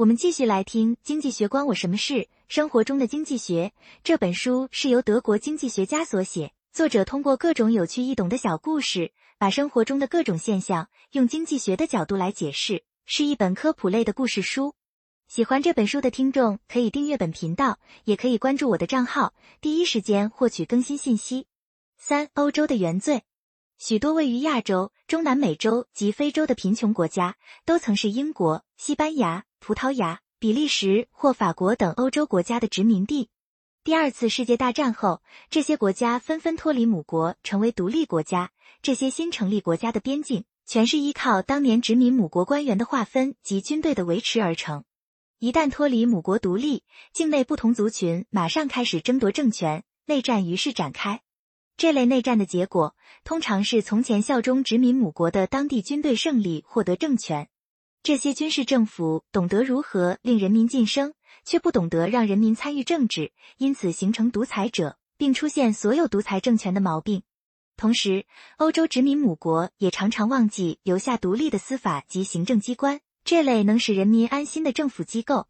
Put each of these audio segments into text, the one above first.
我们继续来听《经济学关我什么事？生活中的经济学》这本书是由德国经济学家所写，作者通过各种有趣易懂的小故事，把生活中的各种现象用经济学的角度来解释，是一本科普类的故事书。喜欢这本书的听众可以订阅本频道，也可以关注我的账号，第一时间获取更新信息。三、欧洲的原罪。许多位于亚洲、中南美洲及非洲的贫穷国家，都曾是英国、西班牙、葡萄牙、比利时或法国等欧洲国家的殖民地。第二次世界大战后，这些国家纷纷脱离母国，成为独立国家。这些新成立国家的边境，全是依靠当年殖民母国官员的划分及军队的维持而成。一旦脱离母国独立，境内不同族群马上开始争夺政权，内战于是展开。这类内战的结果，通常是从前效忠殖民母国的当地军队胜利，获得政权。这些军事政府懂得如何令人民晋升，却不懂得让人民参与政治，因此形成独裁者，并出现所有独裁政权的毛病。同时，欧洲殖民母国也常常忘记留下独立的司法及行政机关，这类能使人民安心的政府机构。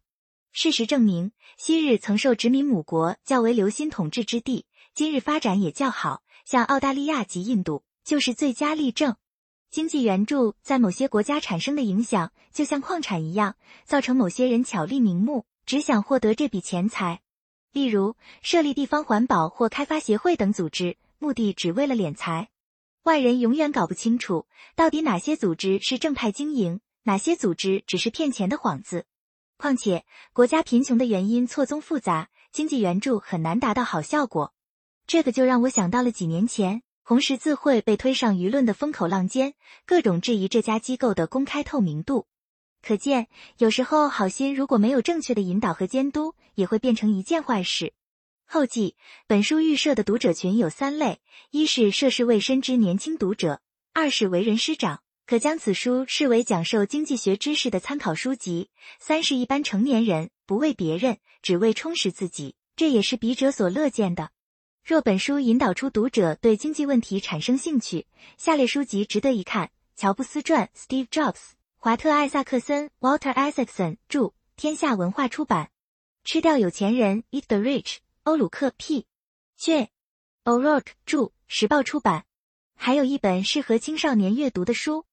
事实证明，昔日曾受殖民母国较为留心统治之地。今日发展也较好，像澳大利亚及印度就是最佳例证。经济援助在某些国家产生的影响，就像矿产一样，造成某些人巧立名目，只想获得这笔钱财。例如，设立地方环保或开发协会等组织，目的只为了敛财。外人永远搞不清楚，到底哪些组织是正派经营，哪些组织只是骗钱的幌子。况且，国家贫穷的原因错综复杂，经济援助很难达到好效果。这个就让我想到了几年前红十字会被推上舆论的风口浪尖，各种质疑这家机构的公开透明度。可见，有时候好心如果没有正确的引导和监督，也会变成一件坏事。后记：本书预设的读者群有三类：一是涉世未深之年轻读者；二是为人师长，可将此书视为讲授经济学知识的参考书籍；三是一般成年人，不为别人，只为充实自己，这也是笔者所乐见的。若本书引导出读者对经济问题产生兴趣，下列书籍值得一看：乔布斯传 （Steve Jobs），华特·艾萨克森 （Walter Isaacson） 著，天下文化出版；吃掉有钱人 （Eat the Rich），欧鲁克 P. J. O'Rourke 著，时报出版。还有一本适合青少年阅读的书，《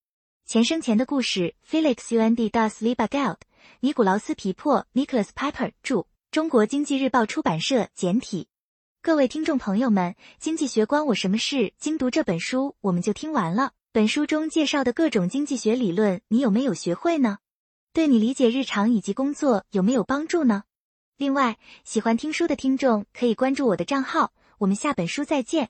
钱生钱的故事》（Felix und das liebe Geld），尼古劳斯·皮珀 （Nicholas Piper） 著，中国经济日报出版社简体。各位听众朋友们，经济学关我什么事？精读这本书，我们就听完了。本书中介绍的各种经济学理论，你有没有学会呢？对你理解日常以及工作有没有帮助呢？另外，喜欢听书的听众可以关注我的账号。我们下本书再见。